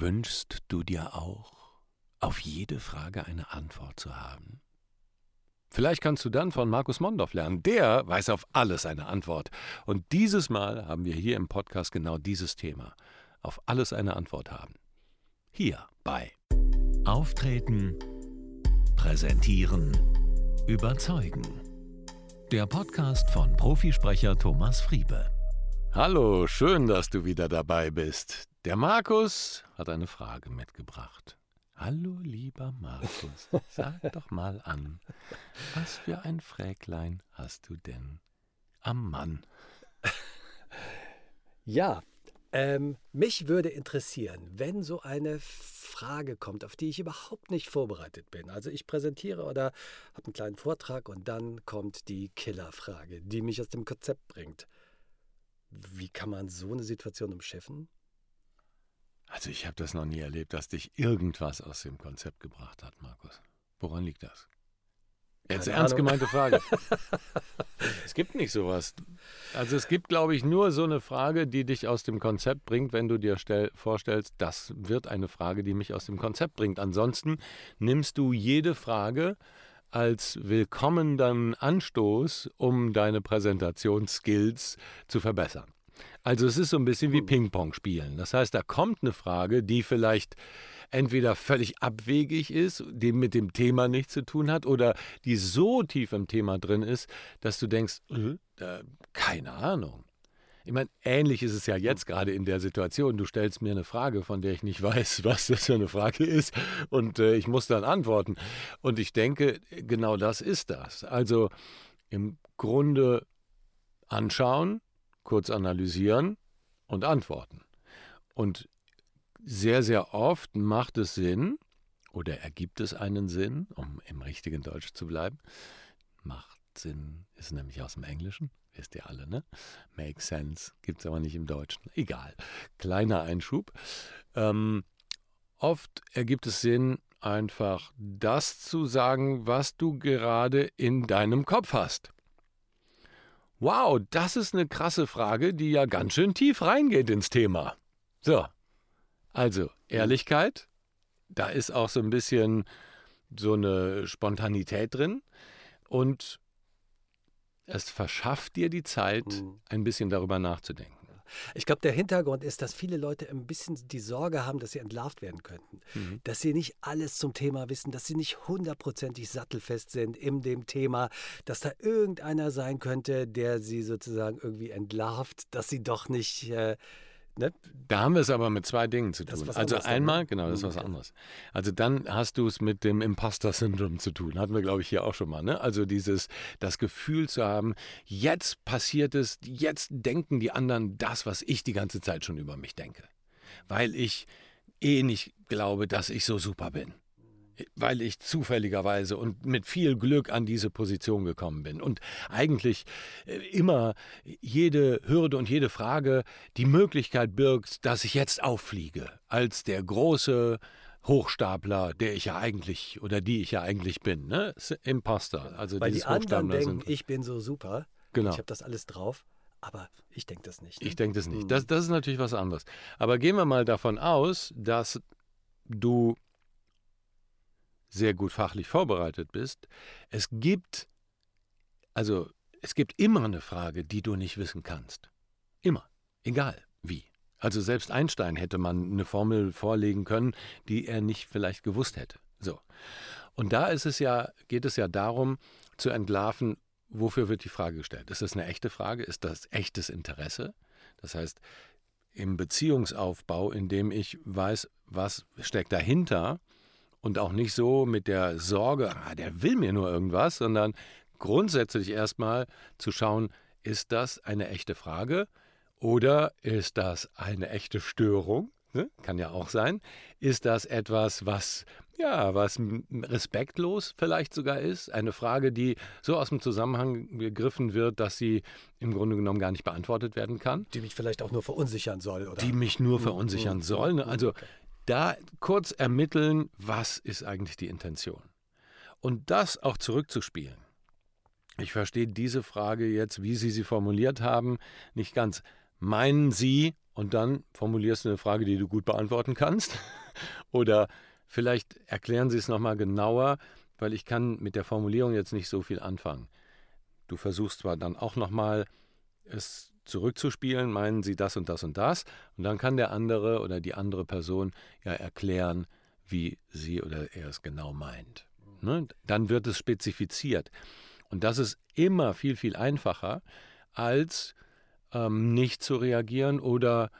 Wünschst du dir auch, auf jede Frage eine Antwort zu haben? Vielleicht kannst du dann von Markus Mondorf lernen. Der weiß auf alles eine Antwort. Und dieses Mal haben wir hier im Podcast genau dieses Thema. Auf alles eine Antwort haben. Hier bei Auftreten, Präsentieren, Überzeugen. Der Podcast von Profisprecher Thomas Friebe. Hallo, schön, dass du wieder dabei bist. Der Markus hat eine Frage mitgebracht. Hallo, lieber Markus, sag doch mal an, was für ein Fräglein hast du denn am Mann? Ja, ähm, mich würde interessieren, wenn so eine Frage kommt, auf die ich überhaupt nicht vorbereitet bin. Also ich präsentiere oder habe einen kleinen Vortrag und dann kommt die Killerfrage, die mich aus dem Konzept bringt. Wie kann man so eine Situation umschiffen? Also ich habe das noch nie erlebt, dass dich irgendwas aus dem Konzept gebracht hat, Markus. Woran liegt das? Jetzt Keine ernst Ahnung. gemeinte Frage. es gibt nicht sowas. Also es gibt, glaube ich, nur so eine Frage, die dich aus dem Konzept bringt, wenn du dir stell, vorstellst, das wird eine Frage, die mich aus dem Konzept bringt. Ansonsten nimmst du jede Frage als willkommenen Anstoß, um deine Präsentationsskills zu verbessern. Also es ist so ein bisschen wie hm. Ping-Pong spielen. Das heißt, da kommt eine Frage, die vielleicht entweder völlig abwegig ist, die mit dem Thema nichts zu tun hat, oder die so tief im Thema drin ist, dass du denkst, äh, keine Ahnung. Ich meine, ähnlich ist es ja jetzt gerade in der Situation. Du stellst mir eine Frage, von der ich nicht weiß, was das für eine Frage ist, und äh, ich muss dann antworten. Und ich denke, genau das ist das. Also im Grunde anschauen, kurz analysieren und antworten. Und sehr, sehr oft macht es Sinn oder ergibt es einen Sinn, um im richtigen Deutsch zu bleiben. Macht Sinn ist nämlich aus dem Englischen, wisst ihr alle, ne? Make sense gibt es aber nicht im Deutschen. Egal. Kleiner Einschub. Ähm, oft ergibt es Sinn, einfach das zu sagen, was du gerade in deinem Kopf hast. Wow, das ist eine krasse Frage, die ja ganz schön tief reingeht ins Thema. So, also Ehrlichkeit, da ist auch so ein bisschen so eine Spontanität drin und es verschafft dir die Zeit, mhm. ein bisschen darüber nachzudenken. Ich glaube, der Hintergrund ist, dass viele Leute ein bisschen die Sorge haben, dass sie entlarvt werden könnten. Mhm. Dass sie nicht alles zum Thema wissen, dass sie nicht hundertprozentig sattelfest sind in dem Thema, dass da irgendeiner sein könnte, der sie sozusagen irgendwie entlarvt, dass sie doch nicht. Äh, Ne? Da haben wir es aber mit zwei Dingen zu tun. Also einmal, dann, ne? genau, das ist was anderes. Also dann hast du es mit dem Imposter-Syndrom zu tun. Hatten wir, glaube ich, hier auch schon mal. Ne? Also dieses, das Gefühl zu haben, jetzt passiert es, jetzt denken die anderen das, was ich die ganze Zeit schon über mich denke. Weil ich eh nicht glaube, dass ich so super bin weil ich zufälligerweise und mit viel Glück an diese Position gekommen bin und eigentlich äh, immer jede Hürde und jede Frage die Möglichkeit birgt, dass ich jetzt auffliege als der große Hochstapler, der ich ja eigentlich oder die ich ja eigentlich bin, ne? Imposter. Also Weil die anderen denken, ich bin so super, genau. ich habe das alles drauf. Aber ich denke das nicht. Ne? Ich denke das nicht. Hm. Das, das ist natürlich was anderes. Aber gehen wir mal davon aus, dass du sehr gut fachlich vorbereitet bist. Es gibt, also es gibt immer eine Frage, die du nicht wissen kannst. Immer. Egal wie. Also selbst Einstein hätte man eine Formel vorlegen können, die er nicht vielleicht gewusst hätte. So. Und da ist es ja, geht es ja darum, zu entlarven, wofür wird die Frage gestellt? Ist das eine echte Frage? Ist das echtes Interesse? Das heißt, im Beziehungsaufbau, in dem ich weiß, was steckt dahinter, und auch nicht so mit der Sorge, ah, der will mir nur irgendwas, sondern grundsätzlich erstmal zu schauen, ist das eine echte Frage oder ist das eine echte Störung? Ne? Kann ja auch sein. Ist das etwas, was ja, was respektlos vielleicht sogar ist? Eine Frage, die so aus dem Zusammenhang gegriffen wird, dass sie im Grunde genommen gar nicht beantwortet werden kann. Die mich vielleicht auch nur verunsichern soll, oder? Die mich nur hm, verunsichern hm, soll. Ne? Hm, also da kurz ermitteln, was ist eigentlich die Intention. Und das auch zurückzuspielen. Ich verstehe diese Frage jetzt, wie Sie sie formuliert haben, nicht ganz. Meinen Sie, und dann formulierst du eine Frage, die du gut beantworten kannst. Oder vielleicht erklären Sie es nochmal genauer, weil ich kann mit der Formulierung jetzt nicht so viel anfangen. Du versuchst zwar dann auch nochmal es zurückzuspielen, meinen Sie das und das und das, und dann kann der andere oder die andere Person ja erklären, wie sie oder er es genau meint. Ne? Dann wird es spezifiziert. Und das ist immer viel, viel einfacher, als ähm, nicht zu reagieren oder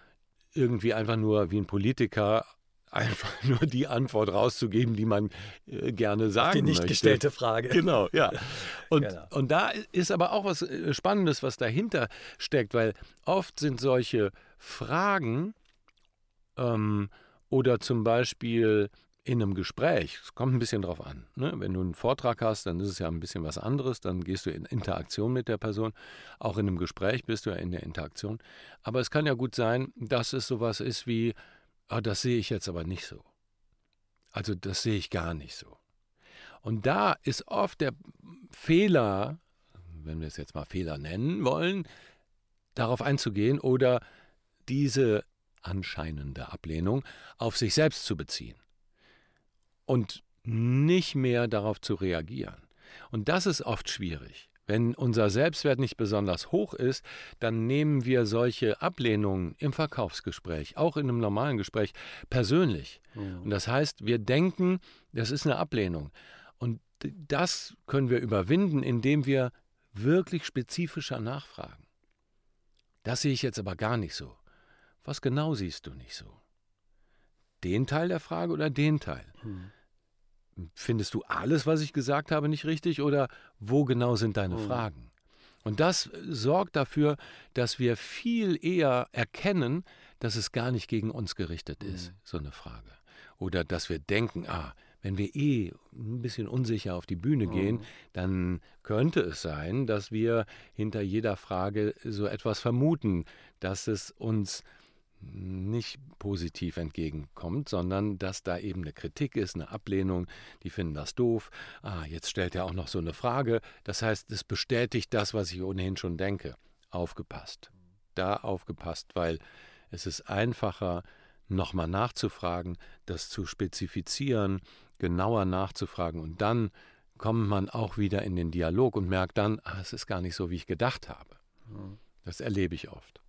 irgendwie einfach nur wie ein Politiker einfach nur die Antwort rauszugeben, die man äh, gerne sagen die nicht möchte. gestellte Frage. Genau, ja. Und, genau. und da ist aber auch was äh, Spannendes, was dahinter steckt, weil oft sind solche Fragen ähm, oder zum Beispiel in einem Gespräch, es kommt ein bisschen drauf an. Ne? Wenn du einen Vortrag hast, dann ist es ja ein bisschen was anderes, dann gehst du in Interaktion mit der Person. Auch in einem Gespräch bist du ja in der Interaktion. Aber es kann ja gut sein, dass es sowas ist wie, oh, das sehe ich jetzt aber nicht so. Also das sehe ich gar nicht so. Und da ist oft der Fehler, wenn wir es jetzt mal Fehler nennen wollen, darauf einzugehen oder diese anscheinende Ablehnung auf sich selbst zu beziehen und nicht mehr darauf zu reagieren. Und das ist oft schwierig. Wenn unser Selbstwert nicht besonders hoch ist, dann nehmen wir solche Ablehnungen im Verkaufsgespräch, auch in einem normalen Gespräch, persönlich. Mhm. Und das heißt, wir denken, das ist eine Ablehnung. Und das können wir überwinden, indem wir wirklich spezifischer nachfragen. Das sehe ich jetzt aber gar nicht so. Was genau siehst du nicht so? Den Teil der Frage oder den Teil? Mhm. Findest du alles, was ich gesagt habe, nicht richtig oder wo genau sind deine mhm. Fragen? Und das sorgt dafür, dass wir viel eher erkennen, dass es gar nicht gegen uns gerichtet ist, mhm. so eine Frage. Oder dass wir denken, ah, wenn wir eh ein bisschen unsicher auf die Bühne gehen, mhm. dann könnte es sein, dass wir hinter jeder Frage so etwas vermuten, dass es uns nicht positiv entgegenkommt, sondern dass da eben eine Kritik ist, eine Ablehnung, die finden das doof. Ah, jetzt stellt er auch noch so eine Frage. Das heißt, es bestätigt das, was ich ohnehin schon denke. Aufgepasst. Da aufgepasst, weil es ist einfacher, nochmal nachzufragen, das zu spezifizieren, genauer nachzufragen und dann kommt man auch wieder in den Dialog und merkt dann, ah, es ist gar nicht so, wie ich gedacht habe. Mhm. Das erlebe ich oft.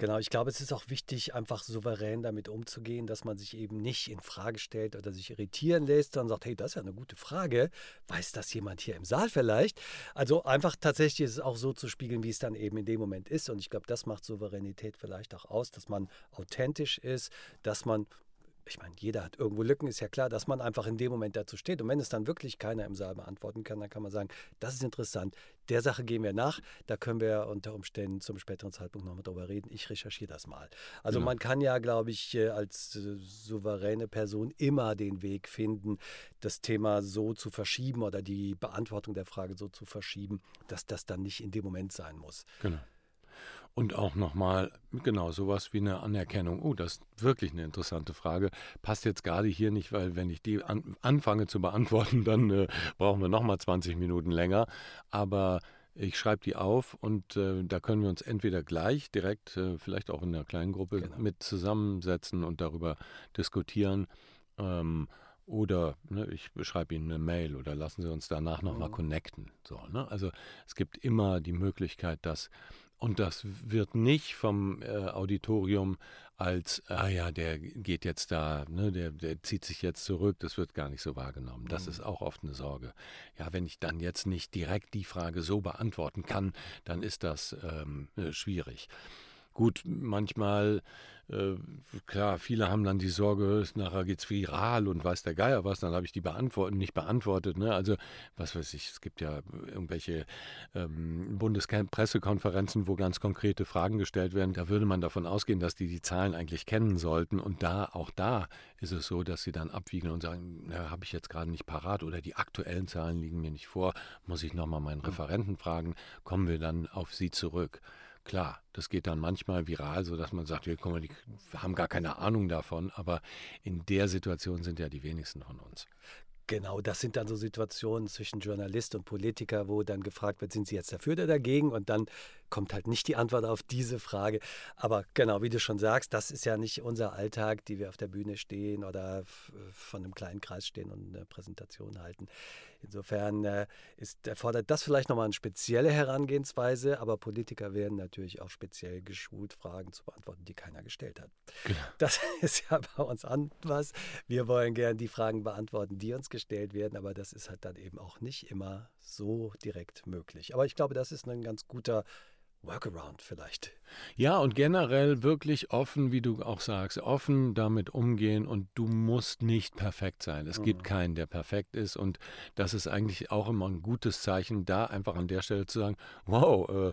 Genau, ich glaube, es ist auch wichtig, einfach souverän damit umzugehen, dass man sich eben nicht in Frage stellt oder sich irritieren lässt, sondern sagt, hey, das ist ja eine gute Frage. Weiß das jemand hier im Saal vielleicht? Also einfach tatsächlich ist es auch so zu spiegeln, wie es dann eben in dem Moment ist. Und ich glaube, das macht Souveränität vielleicht auch aus, dass man authentisch ist, dass man ich meine, jeder hat irgendwo Lücken, ist ja klar, dass man einfach in dem Moment dazu steht. Und wenn es dann wirklich keiner im Saal beantworten kann, dann kann man sagen, das ist interessant, der Sache gehen wir nach, da können wir unter Umständen zum späteren Zeitpunkt nochmal drüber reden. Ich recherchiere das mal. Also genau. man kann ja, glaube ich, äh, als äh, souveräne Person immer den Weg finden, das Thema so zu verschieben oder die Beantwortung der Frage so zu verschieben, dass das dann nicht in dem Moment sein muss. Genau. Und auch nochmal, genau, sowas wie eine Anerkennung. Oh, das ist wirklich eine interessante Frage. Passt jetzt gerade hier nicht, weil wenn ich die an, anfange zu beantworten, dann äh, brauchen wir nochmal 20 Minuten länger. Aber ich schreibe die auf und äh, da können wir uns entweder gleich direkt, äh, vielleicht auch in einer kleinen Gruppe, genau. mit zusammensetzen und darüber diskutieren. Ähm, oder ne, ich schreibe Ihnen eine Mail oder lassen Sie uns danach nochmal mhm. connecten. So, ne? Also es gibt immer die Möglichkeit, dass und das wird nicht vom äh, Auditorium als, ah ja, der geht jetzt da, ne, der, der zieht sich jetzt zurück, das wird gar nicht so wahrgenommen. Das mhm. ist auch oft eine Sorge. Ja, wenn ich dann jetzt nicht direkt die Frage so beantworten kann, dann ist das ähm, äh, schwierig. Gut, manchmal äh, klar, viele haben dann die Sorge, nachher geht es viral und weiß der Geier was, dann habe ich die beantwortet, nicht beantwortet. Ne? Also, was weiß ich, es gibt ja irgendwelche ähm, Bundespressekonferenzen, wo ganz konkrete Fragen gestellt werden. Da würde man davon ausgehen, dass die die Zahlen eigentlich kennen sollten. Und da, auch da ist es so, dass sie dann abwiegen und sagen, habe ich jetzt gerade nicht parat oder die aktuellen Zahlen liegen mir nicht vor, muss ich nochmal meinen hm. Referenten fragen, kommen wir dann auf sie zurück. Klar, das geht dann manchmal viral, sodass man sagt, wir, mal, die haben gar keine Ahnung davon, aber in der Situation sind ja die wenigsten von uns. Genau, das sind dann so Situationen zwischen Journalist und Politiker, wo dann gefragt wird, sind Sie jetzt dafür oder dagegen? Und dann kommt halt nicht die Antwort auf diese Frage. Aber genau, wie du schon sagst, das ist ja nicht unser Alltag, die wir auf der Bühne stehen oder von einem kleinen Kreis stehen und eine Präsentation halten. Insofern äh, ist, erfordert das vielleicht nochmal eine spezielle Herangehensweise, aber Politiker werden natürlich auch speziell geschult, Fragen zu beantworten, die keiner gestellt hat. Genau. Das ist ja bei uns anders. Wir wollen gerne die Fragen beantworten, die uns gestellt werden, aber das ist halt dann eben auch nicht immer so direkt möglich. Aber ich glaube, das ist ein ganz guter Workaround vielleicht. Ja, und generell wirklich offen, wie du auch sagst, offen damit umgehen und du musst nicht perfekt sein. Es mhm. gibt keinen, der perfekt ist und das ist eigentlich auch immer ein gutes Zeichen, da einfach an der Stelle zu sagen, wow, äh,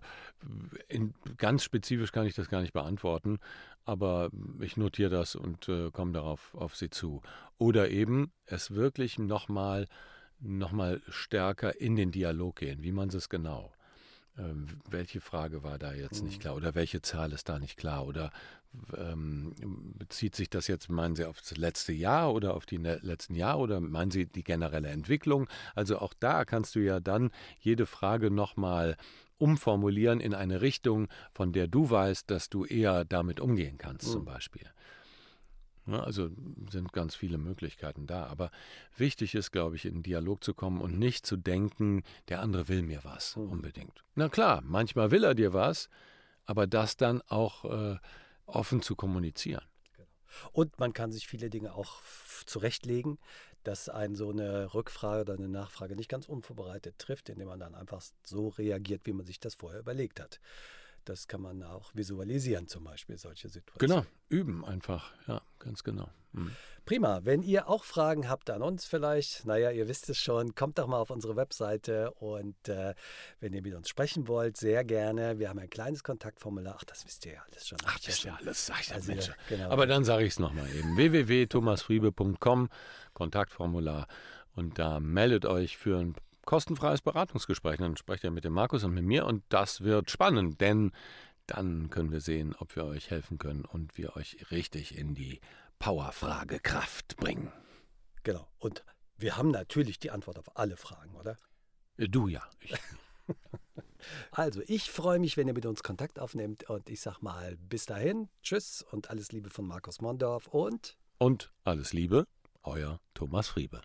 in, ganz spezifisch kann ich das gar nicht beantworten, aber ich notiere das und äh, komme darauf auf sie zu. Oder eben es wirklich nochmal noch mal stärker in den Dialog gehen, wie man es genau. Ähm, welche Frage war da jetzt nicht mhm. klar oder welche Zahl ist da nicht klar oder ähm, bezieht sich das jetzt, meinen Sie, auf das letzte Jahr oder auf die ne-, letzten Jahre oder meinen Sie die generelle Entwicklung? Also auch da kannst du ja dann jede Frage nochmal umformulieren in eine Richtung, von der du weißt, dass du eher damit umgehen kannst, mhm. zum Beispiel. Ja, also sind ganz viele Möglichkeiten da. Aber wichtig ist, glaube ich, in den Dialog zu kommen und nicht zu denken, der andere will mir was mhm. unbedingt. Na klar, manchmal will er dir was, aber das dann auch äh, offen zu kommunizieren. Genau. Und man kann sich viele Dinge auch zurechtlegen, dass ein so eine Rückfrage oder eine Nachfrage nicht ganz unvorbereitet trifft, indem man dann einfach so reagiert, wie man sich das vorher überlegt hat. Das kann man auch visualisieren, zum Beispiel solche Situationen. Genau, üben einfach, ja, ganz genau. Mhm. Prima. Wenn ihr auch Fragen habt an uns vielleicht, naja, ihr wisst es schon, kommt doch mal auf unsere Webseite und äh, wenn ihr mit uns sprechen wollt, sehr gerne. Wir haben ein kleines Kontaktformular. Ach, das wisst ihr ja alles schon. Ach, das ist ja alles, sag ich also, Mensch. Genau. Aber dann sage ich es nochmal eben. www.thomasfriebe.com, Kontaktformular. Und da meldet euch für ein kostenfreies Beratungsgespräch. Dann sprecht ihr mit dem Markus und mit mir und das wird spannend, denn dann können wir sehen, ob wir euch helfen können und wir euch richtig in die Powerfrage Kraft bringen. Genau. Und wir haben natürlich die Antwort auf alle Fragen, oder? Äh, du ja. Ich. also, ich freue mich, wenn ihr mit uns Kontakt aufnehmt und ich sag mal bis dahin, tschüss und alles Liebe von Markus Mondorf und und alles Liebe, euer Thomas Friebe.